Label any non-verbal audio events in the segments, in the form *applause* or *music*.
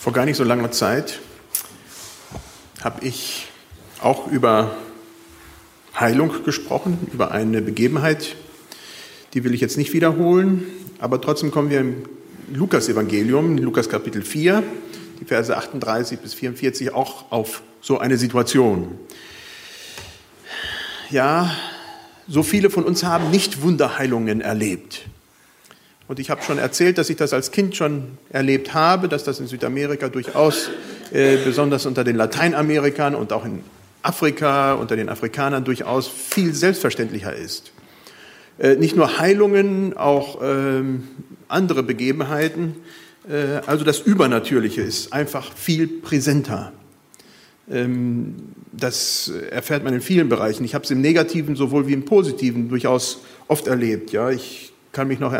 Vor gar nicht so langer Zeit habe ich auch über Heilung gesprochen, über eine Begebenheit, die will ich jetzt nicht wiederholen, aber trotzdem kommen wir im Lukas-Evangelium, Lukas Kapitel 4, die Verse 38 bis 44, auch auf so eine Situation. Ja, so viele von uns haben nicht Wunderheilungen erlebt. Und ich habe schon erzählt, dass ich das als Kind schon erlebt habe, dass das in Südamerika durchaus, äh, besonders unter den Lateinamerikanern und auch in Afrika, unter den Afrikanern durchaus viel selbstverständlicher ist. Äh, nicht nur Heilungen, auch ähm, andere Begebenheiten. Äh, also das Übernatürliche ist einfach viel präsenter. Ähm, das erfährt man in vielen Bereichen. Ich habe es im Negativen sowohl wie im Positiven durchaus oft erlebt. Ja, ich kann mich noch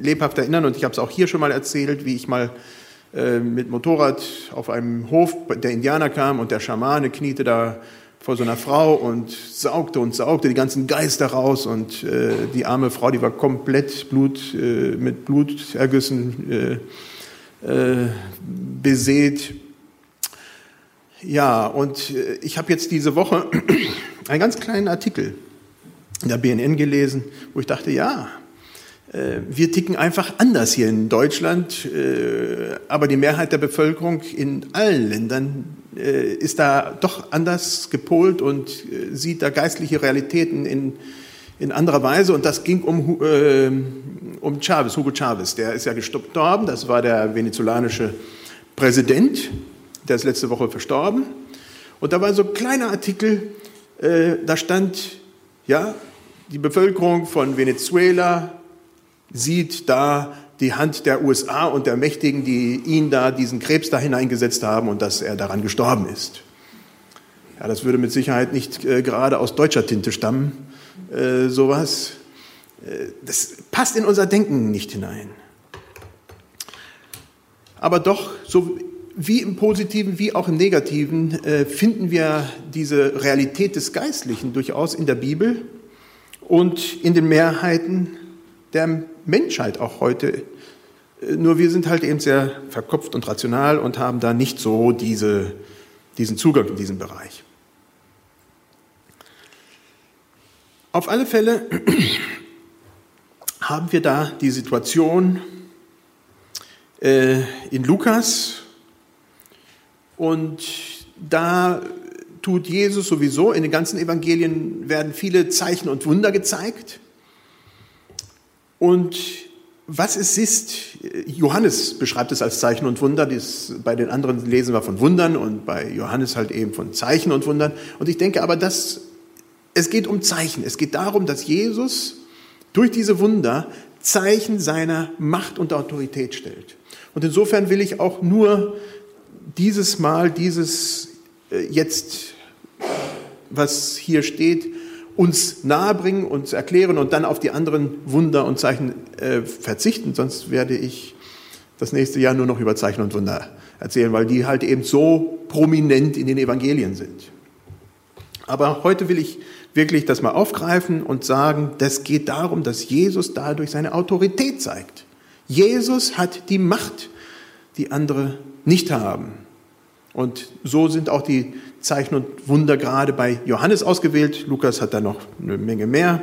lebhaft erinnern und ich habe es auch hier schon mal erzählt, wie ich mal äh, mit Motorrad auf einem Hof der Indianer kam und der Schamane kniete da vor so einer Frau und saugte und saugte die ganzen Geister raus und äh, die arme Frau, die war komplett Blut, äh, mit Blutergüssen äh, äh, besät. Ja, und ich habe jetzt diese Woche *clears throat* einen ganz kleinen Artikel in der BNN gelesen, wo ich dachte, ja, wir ticken einfach anders hier in Deutschland, äh, aber die Mehrheit der Bevölkerung in allen Ländern äh, ist da doch anders gepolt und sieht da geistliche Realitäten in, in anderer Weise. Und das ging um, um Chavez, Hugo Chavez. Der ist ja gestorben, das war der venezolanische Präsident, der ist letzte Woche verstorben. Und da war so ein kleiner Artikel, da stand, ja, die Bevölkerung von Venezuela sieht da die Hand der USA und der Mächtigen, die ihn da, diesen Krebs da hineingesetzt haben und dass er daran gestorben ist. Ja, das würde mit Sicherheit nicht äh, gerade aus deutscher Tinte stammen, äh, sowas. Äh, das passt in unser Denken nicht hinein. Aber doch, so wie im Positiven wie auch im Negativen, äh, finden wir diese Realität des Geistlichen durchaus in der Bibel und in den Mehrheiten der Menschheit auch heute. Nur wir sind halt eben sehr verkopft und rational und haben da nicht so diese, diesen Zugang in diesem Bereich. Auf alle Fälle *clears throat* haben wir da die Situation äh, in Lukas und da tut Jesus sowieso, in den ganzen Evangelien werden viele Zeichen und Wunder gezeigt. Und was es ist, Johannes beschreibt es als Zeichen und Wunder, das, bei den anderen lesen wir von Wundern und bei Johannes halt eben von Zeichen und Wundern. Und ich denke aber, dass es geht um Zeichen. Es geht darum, dass Jesus durch diese Wunder Zeichen seiner Macht und Autorität stellt. Und insofern will ich auch nur dieses Mal, dieses äh, jetzt, was hier steht, uns nahebringen, uns erklären und dann auf die anderen Wunder und Zeichen äh, verzichten. Sonst werde ich das nächste Jahr nur noch über Zeichen und Wunder erzählen, weil die halt eben so prominent in den Evangelien sind. Aber heute will ich wirklich das mal aufgreifen und sagen, das geht darum, dass Jesus dadurch seine Autorität zeigt. Jesus hat die Macht, die andere nicht haben. Und so sind auch die Zeichen und Wunder gerade bei Johannes ausgewählt. Lukas hat da noch eine Menge mehr,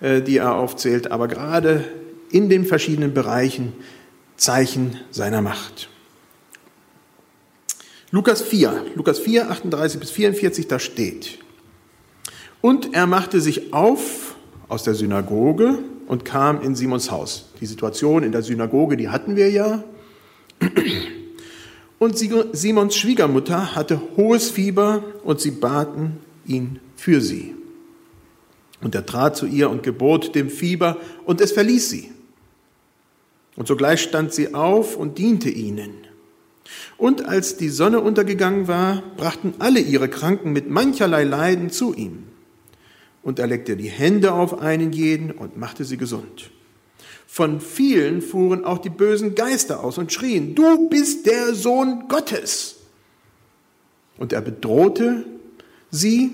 äh, die er aufzählt, aber gerade in den verschiedenen Bereichen Zeichen seiner Macht. Lukas 4, Lukas 4, 38 bis 44, da steht, und er machte sich auf aus der Synagoge und kam in Simons Haus. Die Situation in der Synagoge, die hatten wir ja. Und Simons Schwiegermutter hatte hohes Fieber und sie baten ihn für sie. Und er trat zu ihr und gebot dem Fieber und es verließ sie. Und sogleich stand sie auf und diente ihnen. Und als die Sonne untergegangen war, brachten alle ihre Kranken mit mancherlei Leiden zu ihm. Und er legte die Hände auf einen jeden und machte sie gesund. Von vielen fuhren auch die bösen Geister aus und schrien, du bist der Sohn Gottes. Und er bedrohte sie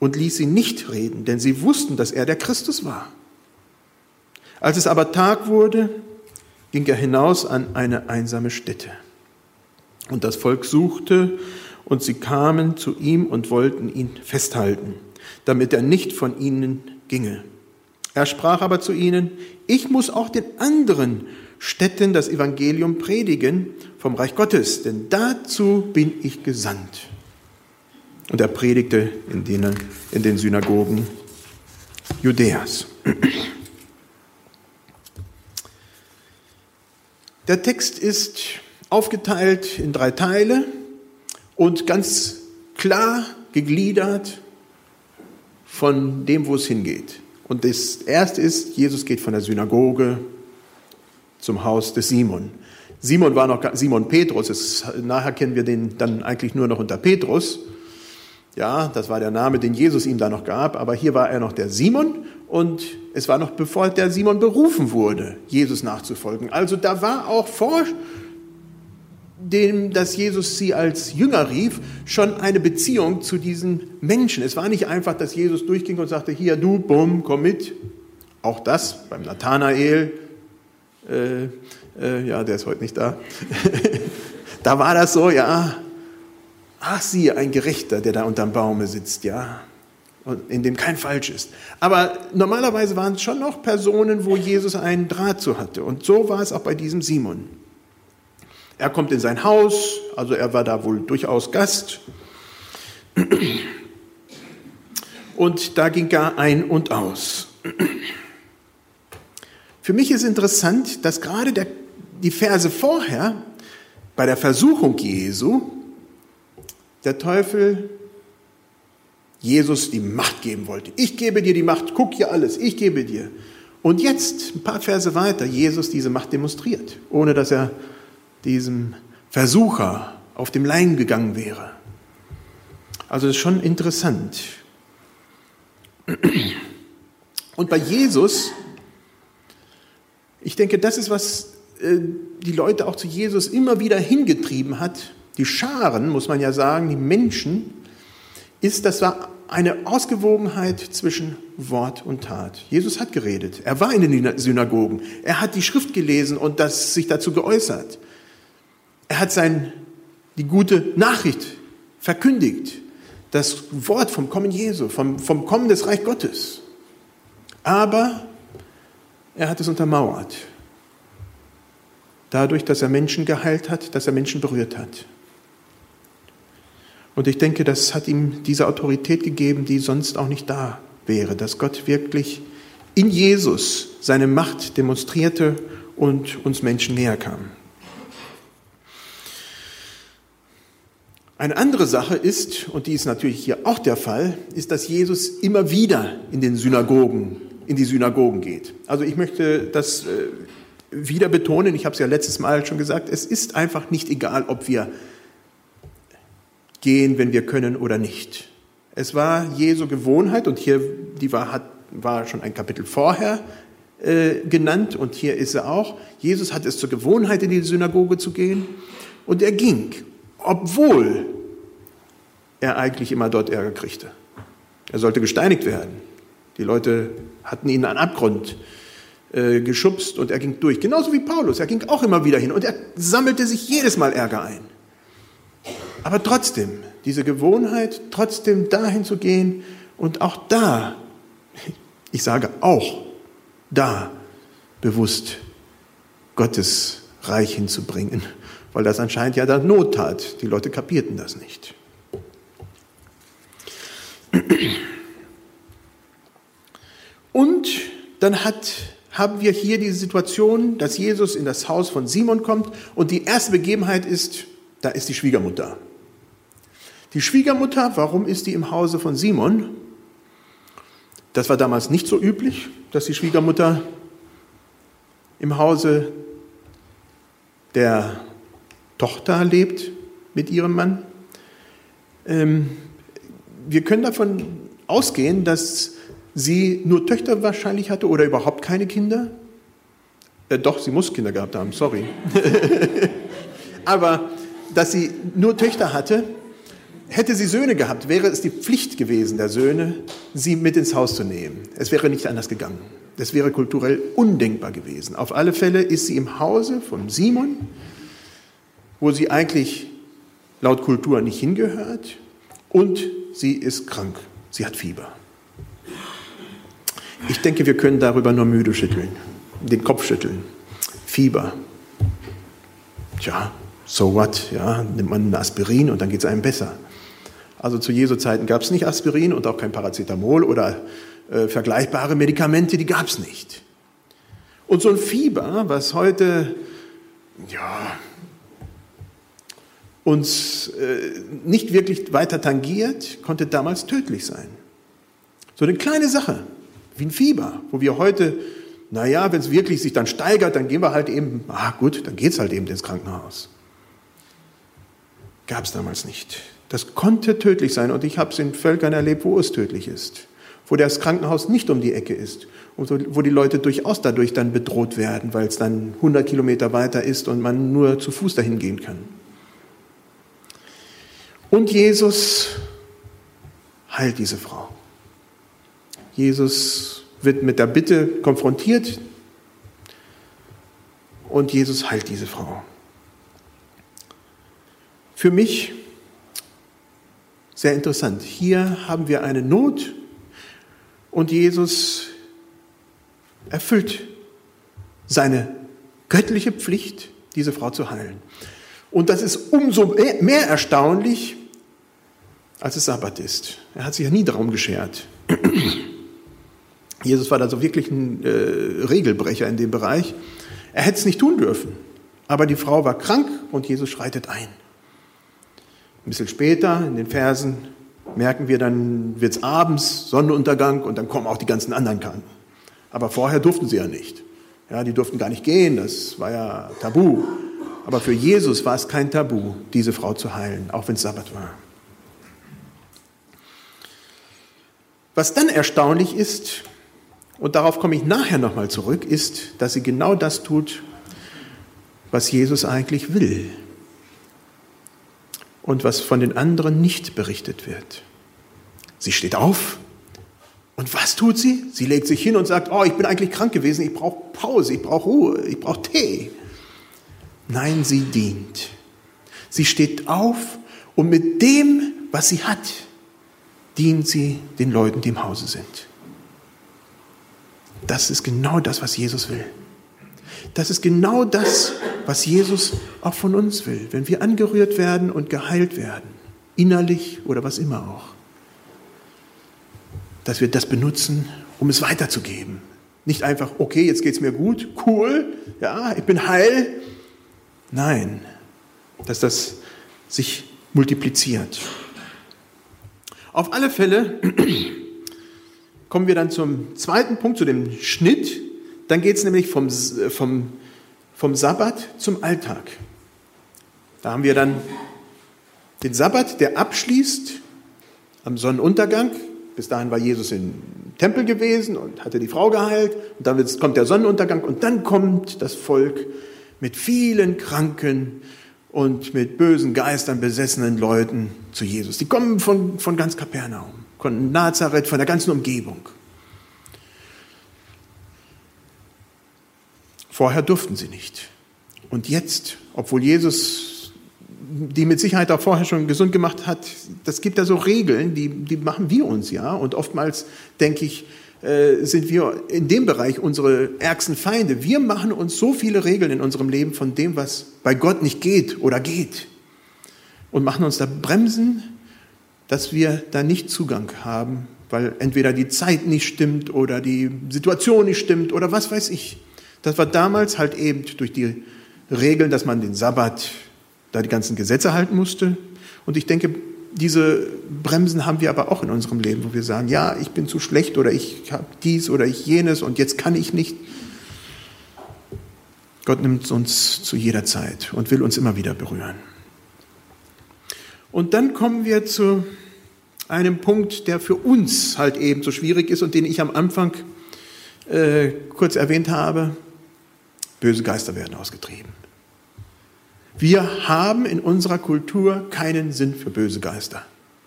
und ließ sie nicht reden, denn sie wussten, dass er der Christus war. Als es aber Tag wurde, ging er hinaus an eine einsame Stätte. Und das Volk suchte und sie kamen zu ihm und wollten ihn festhalten, damit er nicht von ihnen ginge. Er sprach aber zu ihnen, ich muss auch den anderen Städten das Evangelium predigen vom Reich Gottes, denn dazu bin ich gesandt. Und er predigte in den, in den Synagogen Judäas. Der Text ist aufgeteilt in drei Teile und ganz klar gegliedert von dem, wo es hingeht. Und das erste ist, Jesus geht von der Synagoge zum Haus des Simon. Simon war noch Simon Petrus, es, nachher kennen wir den dann eigentlich nur noch unter Petrus. Ja, das war der Name, den Jesus ihm da noch gab, aber hier war er noch der Simon und es war noch bevor der Simon berufen wurde, Jesus nachzufolgen. Also da war auch vor dem, dass Jesus sie als Jünger rief, schon eine Beziehung zu diesen Menschen. Es war nicht einfach, dass Jesus durchging und sagte, hier du, bumm, komm mit. Auch das beim Nathanael, äh, äh, ja, der ist heute nicht da. *laughs* da war das so, ja, ach sie, ein Gerechter, der da unterm Baume sitzt, ja, in dem kein Falsch ist. Aber normalerweise waren es schon noch Personen, wo Jesus einen Draht zu hatte. Und so war es auch bei diesem Simon. Er kommt in sein Haus, also er war da wohl durchaus Gast. Und da ging er ein und aus. Für mich ist interessant, dass gerade der, die Verse vorher bei der Versuchung Jesu der Teufel Jesus die Macht geben wollte. Ich gebe dir die Macht, guck hier alles, ich gebe dir. Und jetzt, ein paar Verse weiter, Jesus diese Macht demonstriert, ohne dass er diesem Versucher auf dem Leim gegangen wäre. Also das ist schon interessant. Und bei Jesus, ich denke, das ist, was äh, die Leute auch zu Jesus immer wieder hingetrieben hat. Die Scharen, muss man ja sagen, die Menschen, ist, das war eine Ausgewogenheit zwischen Wort und Tat. Jesus hat geredet. Er war in den Synagogen. Er hat die Schrift gelesen und das, sich dazu geäußert. Er hat sein, die gute Nachricht verkündigt. Das Wort vom Kommen Jesu, vom, vom Kommen des Reich Gottes. Aber er hat es untermauert. Dadurch, dass er Menschen geheilt hat, dass er Menschen berührt hat. Und ich denke, das hat ihm diese Autorität gegeben, die sonst auch nicht da wäre, dass Gott wirklich in Jesus seine Macht demonstrierte und uns Menschen näher kam. Eine andere Sache ist, und die ist natürlich hier auch der Fall, ist, dass Jesus immer wieder in den Synagogen, in die Synagogen geht. Also ich möchte das äh, wieder betonen, ich habe es ja letztes Mal schon gesagt, es ist einfach nicht egal, ob wir gehen, wenn wir können oder nicht. Es war Jesu Gewohnheit und hier, die war, hat, war schon ein Kapitel vorher äh, genannt und hier ist er auch. Jesus hat es zur Gewohnheit, in die Synagoge zu gehen und er ging obwohl er eigentlich immer dort Ärger kriegte. Er sollte gesteinigt werden. Die Leute hatten ihn an Abgrund äh, geschubst und er ging durch. Genauso wie Paulus. Er ging auch immer wieder hin und er sammelte sich jedes Mal Ärger ein. Aber trotzdem, diese Gewohnheit, trotzdem dahin zu gehen und auch da, ich sage auch da, bewusst Gottes Reich hinzubringen weil das anscheinend ja dann Not tat. Die Leute kapierten das nicht. Und dann hat, haben wir hier die Situation, dass Jesus in das Haus von Simon kommt und die erste Begebenheit ist, da ist die Schwiegermutter. Die Schwiegermutter, warum ist die im Hause von Simon? Das war damals nicht so üblich, dass die Schwiegermutter im Hause der Tochter lebt mit ihrem Mann. Ähm, wir können davon ausgehen, dass sie nur Töchter wahrscheinlich hatte oder überhaupt keine Kinder. Äh, doch, sie muss Kinder gehabt haben, sorry. *laughs* Aber dass sie nur Töchter hatte, hätte sie Söhne gehabt, wäre es die Pflicht gewesen der Söhne, sie mit ins Haus zu nehmen. Es wäre nicht anders gegangen. Das wäre kulturell undenkbar gewesen. Auf alle Fälle ist sie im Hause von Simon wo sie eigentlich laut Kultur nicht hingehört und sie ist krank. Sie hat Fieber. Ich denke, wir können darüber nur müde schütteln, den Kopf schütteln. Fieber. Tja, so what? Ja, nimmt man ein Aspirin und dann geht es einem besser. Also zu Jesu Zeiten gab es nicht Aspirin und auch kein Paracetamol oder äh, vergleichbare Medikamente, die gab es nicht. Und so ein Fieber, was heute ja, uns äh, nicht wirklich weiter tangiert, konnte damals tödlich sein. So eine kleine Sache, wie ein Fieber, wo wir heute, naja, wenn es wirklich sich dann steigert, dann gehen wir halt eben, ah gut, dann geht es halt eben ins Krankenhaus. Gab es damals nicht. Das konnte tödlich sein und ich habe es in Völkern erlebt, wo es tödlich ist, wo das Krankenhaus nicht um die Ecke ist und wo die Leute durchaus dadurch dann bedroht werden, weil es dann 100 Kilometer weiter ist und man nur zu Fuß dahin gehen kann. Und Jesus heilt diese Frau. Jesus wird mit der Bitte konfrontiert und Jesus heilt diese Frau. Für mich sehr interessant. Hier haben wir eine Not und Jesus erfüllt seine göttliche Pflicht, diese Frau zu heilen. Und das ist umso mehr erstaunlich, als es Sabbat ist. Er hat sich ja nie darum geschert. *clears throat* Jesus war also wirklich ein äh, Regelbrecher in dem Bereich. Er hätte es nicht tun dürfen. Aber die Frau war krank und Jesus schreitet ein. Ein bisschen später in den Versen merken wir, dann wird es abends, Sonnenuntergang und dann kommen auch die ganzen anderen Kranken. Aber vorher durften sie ja nicht. Ja, die durften gar nicht gehen, das war ja tabu. Aber für Jesus war es kein Tabu, diese Frau zu heilen, auch wenn es Sabbat war. Was dann erstaunlich ist, und darauf komme ich nachher nochmal zurück, ist, dass sie genau das tut, was Jesus eigentlich will und was von den anderen nicht berichtet wird. Sie steht auf und was tut sie? Sie legt sich hin und sagt, oh, ich bin eigentlich krank gewesen, ich brauche Pause, ich brauche Ruhe, ich brauche Tee. Nein, sie dient. Sie steht auf und mit dem, was sie hat, dient sie den Leuten, die im Hause sind. Das ist genau das, was Jesus will. Das ist genau das, was Jesus auch von uns will, wenn wir angerührt werden und geheilt werden, innerlich oder was immer auch. Dass wir das benutzen, um es weiterzugeben. Nicht einfach, okay, jetzt geht es mir gut, cool, ja, ich bin heil. Nein, dass das sich multipliziert. Auf alle Fälle kommen wir dann zum zweiten Punkt, zu dem Schnitt. Dann geht es nämlich vom, vom, vom Sabbat zum Alltag. Da haben wir dann den Sabbat, der abschließt am Sonnenuntergang. Bis dahin war Jesus im Tempel gewesen und hatte die Frau geheilt. Und dann kommt der Sonnenuntergang und dann kommt das Volk mit vielen Kranken und mit bösen Geistern besessenen Leuten zu Jesus. Die kommen von, von ganz Kapernaum, von Nazareth, von der ganzen Umgebung. Vorher durften sie nicht. Und jetzt, obwohl Jesus die mit Sicherheit auch vorher schon gesund gemacht hat, das gibt da so Regeln, die, die machen wir uns ja. Und oftmals, denke ich, äh, sind wir in dem Bereich unsere ärgsten Feinde. Wir machen uns so viele Regeln in unserem Leben von dem, was bei Gott nicht geht oder geht. Und machen uns da Bremsen, dass wir da nicht Zugang haben, weil entweder die Zeit nicht stimmt oder die Situation nicht stimmt oder was weiß ich. Das war damals halt eben durch die Regeln, dass man den Sabbat, da die ganzen Gesetze halten musste. Und ich denke, diese Bremsen haben wir aber auch in unserem Leben, wo wir sagen, ja, ich bin zu schlecht oder ich habe dies oder ich jenes und jetzt kann ich nicht. Gott nimmt uns zu jeder Zeit und will uns immer wieder berühren. Und dann kommen wir zu einem Punkt, der für uns halt eben so schwierig ist und den ich am Anfang äh, kurz erwähnt habe. Böse Geister werden ausgetrieben. Wir haben in unserer Kultur keinen Sinn für böse Geister.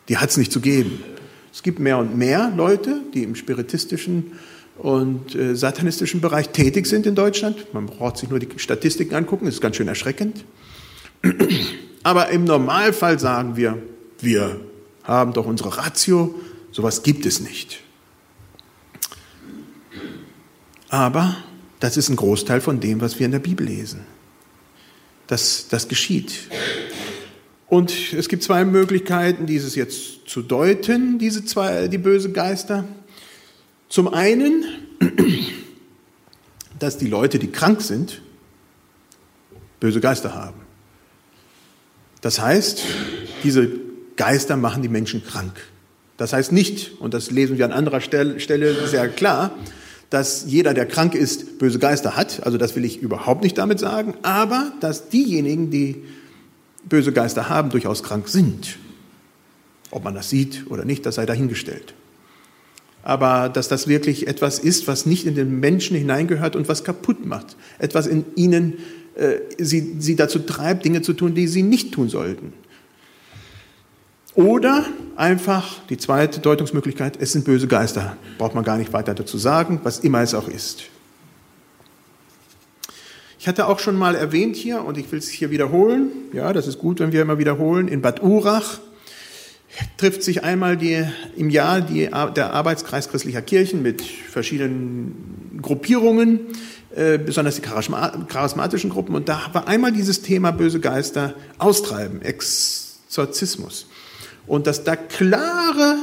Die hat es nicht zu geben. Es gibt mehr und mehr Leute, die im spiritistischen und äh, satanistischen Bereich tätig sind in Deutschland. Man braucht sich nur die Statistiken angucken, das ist ganz schön erschreckend. *clears throat* Aber im Normalfall sagen wir, wir haben doch unsere Ratio, sowas gibt es nicht. Aber das ist ein Großteil von dem, was wir in der Bibel lesen. Das, das geschieht. Und es gibt zwei Möglichkeiten, dieses jetzt zu deuten, diese zwei, die böse Geister. Zum einen, *clears throat* dass die Leute, die krank sind, böse Geister haben. Das heißt, diese Geister machen die Menschen krank. Das heißt nicht, und das lesen wir an anderer Stelle sehr klar, dass jeder, der krank ist, böse Geister hat. Also das will ich überhaupt nicht damit sagen. Aber dass diejenigen, die böse Geister haben, durchaus krank sind. Ob man das sieht oder nicht, das sei dahingestellt. Aber dass das wirklich etwas ist, was nicht in den Menschen hineingehört und was kaputt macht. Etwas in ihnen äh, sie, sie dazu treibt, Dinge zu tun, die sie nicht tun sollten. Oder einfach die zweite Deutungsmöglichkeit, es sind böse Geister. Braucht man gar nicht weiter dazu sagen, was immer es auch ist. Ich hatte auch schon mal erwähnt hier, und ich will es hier wiederholen, ja, das ist gut, wenn wir immer wiederholen, in Bad Urach trifft sich einmal die, im Jahr die, der Arbeitskreis christlicher Kirchen mit verschiedenen Gruppierungen, äh, besonders die charismatischen Gruppen. Und da war einmal dieses Thema böse Geister austreiben, Exorzismus. Und dass da klare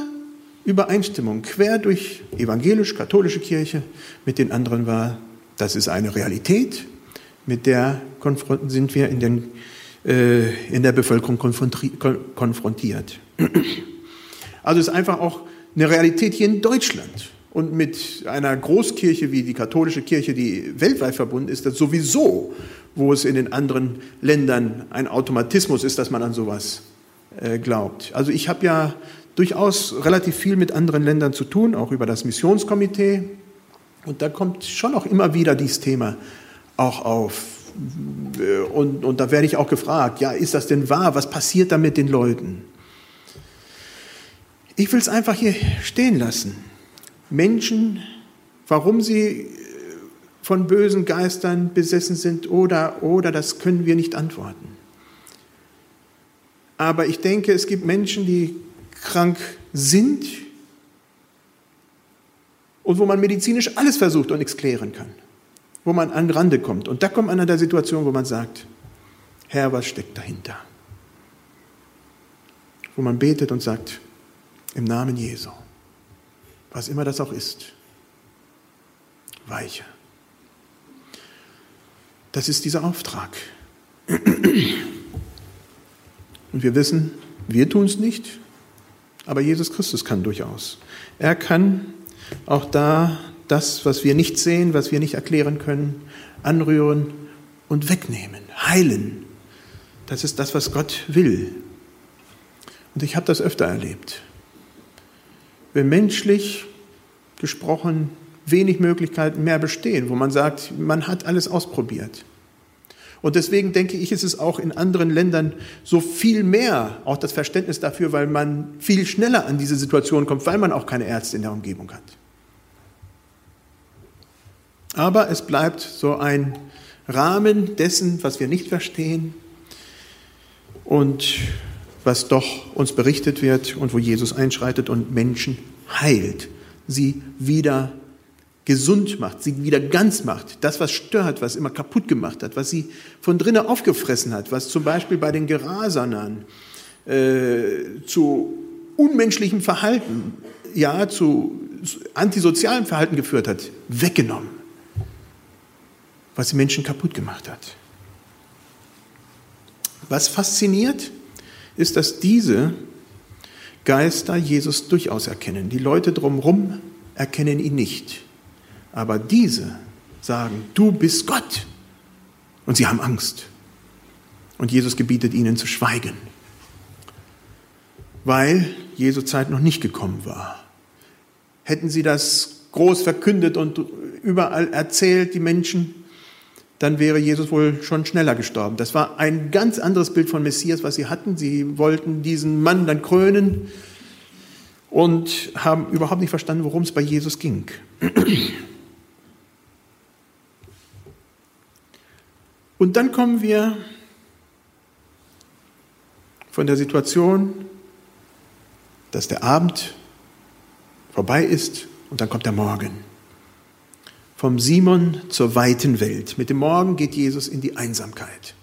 Übereinstimmung quer durch evangelisch-katholische Kirche mit den anderen war, das ist eine Realität, mit der sind wir in, den, äh, in der Bevölkerung konfrontiert. Also ist einfach auch eine Realität hier in Deutschland. Und mit einer Großkirche wie die katholische Kirche, die weltweit verbunden ist, das sowieso, wo es in den anderen Ländern ein Automatismus ist, dass man an sowas glaubt. Also ich habe ja durchaus relativ viel mit anderen Ländern zu tun, auch über das Missionskomitee. Und da kommt schon auch immer wieder dieses Thema auch auf. Und, und da werde ich auch gefragt, ja, ist das denn wahr? Was passiert da mit den Leuten? Ich will es einfach hier stehen lassen. Menschen, warum sie von bösen Geistern besessen sind oder, oder, das können wir nicht antworten. Aber ich denke, es gibt Menschen, die krank sind und wo man medizinisch alles versucht und nichts klären kann wo man an Rande kommt. Und da kommt man an der Situation, wo man sagt, Herr, was steckt dahinter? Wo man betet und sagt, im Namen Jesu, was immer das auch ist, weiche. Das ist dieser Auftrag. Und wir wissen, wir tun es nicht, aber Jesus Christus kann durchaus. Er kann auch da das, was wir nicht sehen, was wir nicht erklären können, anrühren und wegnehmen, heilen. Das ist das, was Gott will. Und ich habe das öfter erlebt. Wenn menschlich gesprochen wenig Möglichkeiten mehr bestehen, wo man sagt, man hat alles ausprobiert. Und deswegen denke ich, ist es auch in anderen Ländern so viel mehr, auch das Verständnis dafür, weil man viel schneller an diese Situation kommt, weil man auch keine Ärzte in der Umgebung hat. Aber es bleibt so ein Rahmen dessen, was wir nicht verstehen und was doch uns berichtet wird und wo Jesus einschreitet und Menschen heilt, sie wieder gesund macht, sie wieder ganz macht. Das, was stört, was immer kaputt gemacht hat, was sie von drinnen aufgefressen hat, was zum Beispiel bei den Gerasanern äh, zu unmenschlichem Verhalten, ja, zu antisozialem Verhalten geführt hat, weggenommen was die Menschen kaputt gemacht hat. Was fasziniert, ist, dass diese Geister Jesus durchaus erkennen. Die Leute drumherum erkennen ihn nicht. Aber diese sagen, du bist Gott. Und sie haben Angst. Und Jesus gebietet ihnen zu schweigen, weil Jesu Zeit noch nicht gekommen war. Hätten sie das groß verkündet und überall erzählt, die Menschen, dann wäre Jesus wohl schon schneller gestorben. Das war ein ganz anderes Bild von Messias, was sie hatten. Sie wollten diesen Mann dann krönen und haben überhaupt nicht verstanden, worum es bei Jesus ging. Und dann kommen wir von der Situation, dass der Abend vorbei ist und dann kommt der Morgen. Vom Simon zur weiten Welt. Mit dem Morgen geht Jesus in die Einsamkeit.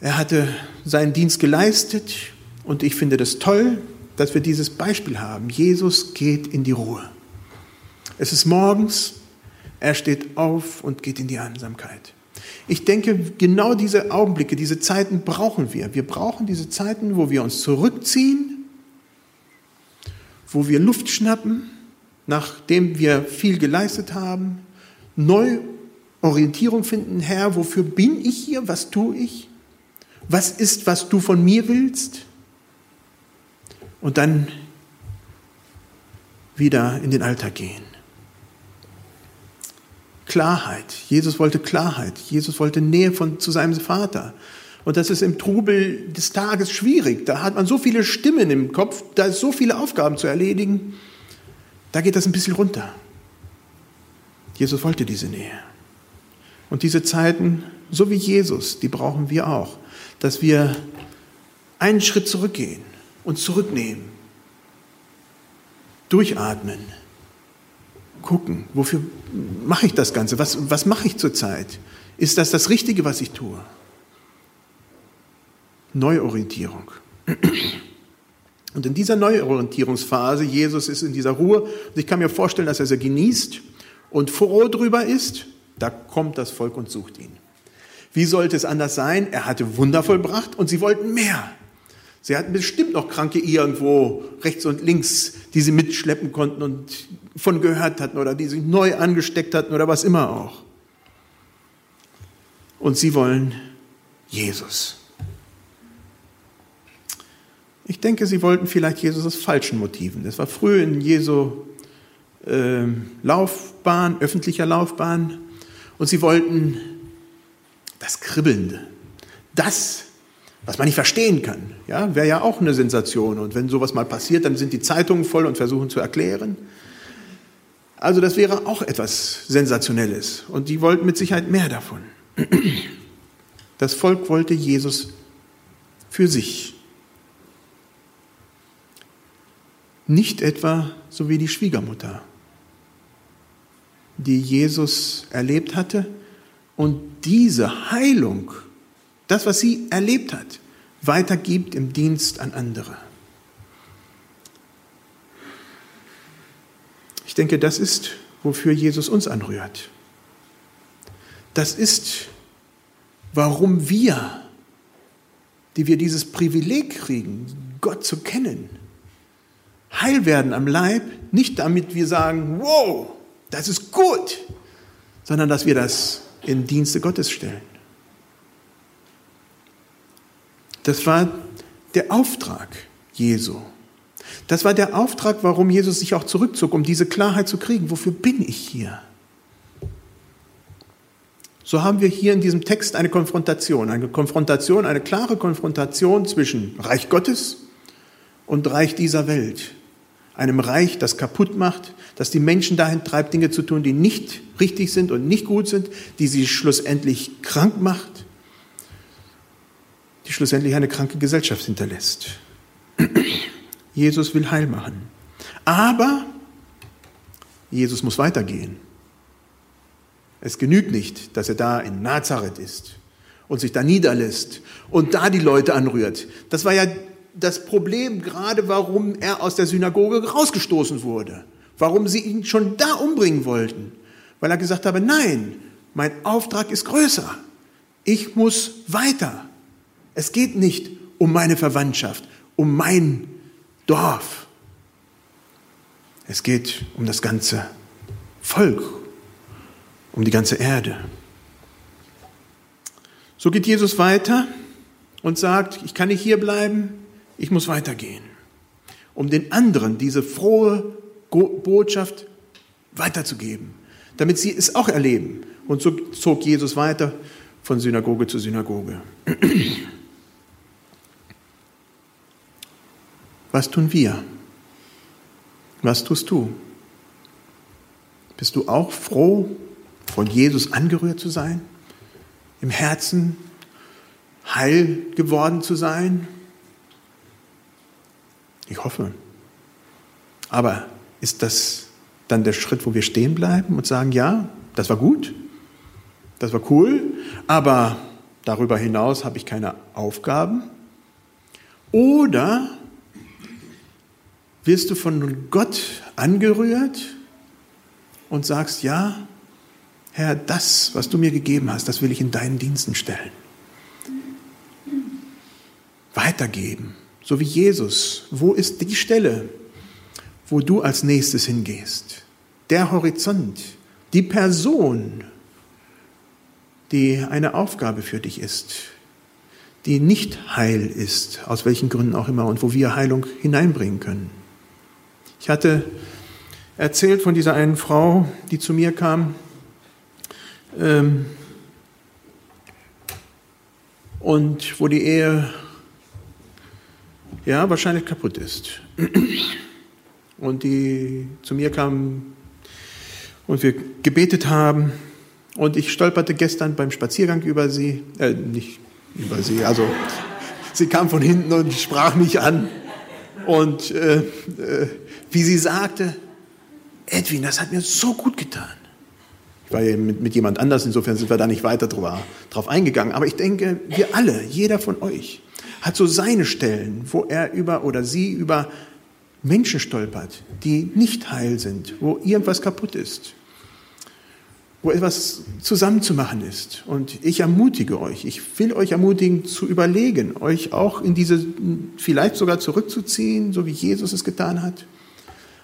Er hatte seinen Dienst geleistet und ich finde das toll, dass wir dieses Beispiel haben. Jesus geht in die Ruhe. Es ist morgens, er steht auf und geht in die Einsamkeit. Ich denke, genau diese Augenblicke, diese Zeiten brauchen wir. Wir brauchen diese Zeiten, wo wir uns zurückziehen, wo wir Luft schnappen, nachdem wir viel geleistet haben, neu Orientierung finden, Herr, wofür bin ich hier, was tue ich, was ist, was du von mir willst, und dann wieder in den Alltag gehen. Klarheit. Jesus wollte Klarheit. Jesus wollte Nähe von, zu seinem Vater. Und das ist im Trubel des Tages schwierig. Da hat man so viele Stimmen im Kopf, da ist so viele Aufgaben zu erledigen. Da geht das ein bisschen runter. Jesus wollte diese Nähe. Und diese Zeiten, so wie Jesus, die brauchen wir auch. Dass wir einen Schritt zurückgehen und zurücknehmen. Durchatmen. Gucken, wofür mache ich das Ganze? Was, was mache ich zurzeit? Ist das das Richtige, was ich tue? Neuorientierung. Und in dieser Neuorientierungsphase, Jesus ist in dieser Ruhe, und ich kann mir vorstellen, dass er sie genießt und froh drüber ist, da kommt das Volk und sucht ihn. Wie sollte es anders sein? Er hatte Wunder vollbracht und sie wollten mehr. Sie hatten bestimmt noch Kranke irgendwo rechts und links, die sie mitschleppen konnten und von gehört hatten oder die sich neu angesteckt hatten oder was immer auch. Und sie wollen Jesus. Ich denke, sie wollten vielleicht Jesus aus falschen Motiven. Das war früh in Jesu äh, Laufbahn, öffentlicher Laufbahn. Und sie wollten das Kribbelnde, das, was man nicht verstehen kann. Ja, wäre ja auch eine Sensation. Und wenn sowas mal passiert, dann sind die Zeitungen voll und versuchen zu erklären. Also das wäre auch etwas Sensationelles. Und die wollten mit Sicherheit mehr davon. Das Volk wollte Jesus für sich. Nicht etwa so wie die Schwiegermutter, die Jesus erlebt hatte und diese Heilung das, was sie erlebt hat, weitergibt im Dienst an andere. Ich denke, das ist, wofür Jesus uns anrührt. Das ist, warum wir, die wir dieses Privileg kriegen, Gott zu kennen, heil werden am Leib, nicht damit wir sagen, wow, das ist gut, sondern dass wir das in Dienste Gottes stellen. Das war der Auftrag Jesu. Das war der Auftrag, warum Jesus sich auch zurückzog, um diese Klarheit zu kriegen. Wofür bin ich hier? So haben wir hier in diesem Text eine Konfrontation, eine Konfrontation, eine klare Konfrontation zwischen Reich Gottes und Reich dieser Welt. Einem Reich, das kaputt macht, das die Menschen dahin treibt, Dinge zu tun, die nicht richtig sind und nicht gut sind, die sie schlussendlich krank macht die schlussendlich eine kranke Gesellschaft hinterlässt. *clears throat* Jesus will heil machen. Aber Jesus muss weitergehen. Es genügt nicht, dass er da in Nazareth ist und sich da niederlässt und da die Leute anrührt. Das war ja das Problem gerade, warum er aus der Synagoge rausgestoßen wurde. Warum sie ihn schon da umbringen wollten. Weil er gesagt habe, nein, mein Auftrag ist größer. Ich muss weiter. Es geht nicht um meine Verwandtschaft, um mein Dorf. Es geht um das ganze Volk, um die ganze Erde. So geht Jesus weiter und sagt, ich kann nicht hier bleiben, ich muss weitergehen, um den anderen diese frohe Botschaft weiterzugeben, damit sie es auch erleben. Und so zog Jesus weiter von Synagoge zu Synagoge. *clears throat* Was tun wir? Was tust du? Bist du auch froh, von Jesus angerührt zu sein? Im Herzen heil geworden zu sein? Ich hoffe. Aber ist das dann der Schritt, wo wir stehen bleiben und sagen, ja, das war gut, das war cool, aber darüber hinaus habe ich keine Aufgaben? Oder wirst du von Gott angerührt und sagst, ja, Herr, das, was du mir gegeben hast, das will ich in deinen Diensten stellen. Weitergeben, so wie Jesus. Wo ist die Stelle, wo du als nächstes hingehst? Der Horizont, die Person, die eine Aufgabe für dich ist, die nicht heil ist, aus welchen Gründen auch immer, und wo wir Heilung hineinbringen können. Ich hatte erzählt von dieser einen Frau, die zu mir kam. Ähm, und wo die Ehe ja wahrscheinlich kaputt ist. Und die zu mir kam und wir gebetet haben. Und ich stolperte gestern beim Spaziergang über sie, äh, nicht über sie, also sie kam von hinten und sprach mich an. Und äh, äh, wie sie sagte, Edwin, das hat mir so gut getan. Ich war ja mit, mit jemand anders, insofern sind wir da nicht weiter drüber, drauf eingegangen. Aber ich denke, wir alle, jeder von euch, hat so seine Stellen, wo er über oder sie über Menschen stolpert, die nicht heil sind, wo irgendwas kaputt ist, wo etwas zusammenzumachen ist. Und ich ermutige euch, ich will euch ermutigen zu überlegen, euch auch in diese, vielleicht sogar zurückzuziehen, so wie Jesus es getan hat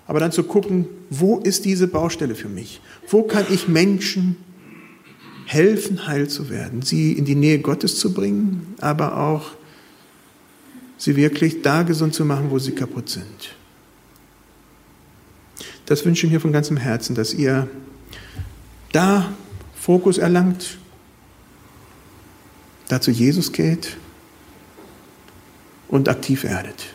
aber dann zu gucken, wo ist diese Baustelle für mich? Wo kann ich Menschen helfen, heil zu werden, sie in die Nähe Gottes zu bringen, aber auch sie wirklich da gesund zu machen, wo sie kaputt sind. Das wünsche ich mir von ganzem Herzen, dass ihr da Fokus erlangt, da zu Jesus geht und aktiv werdet.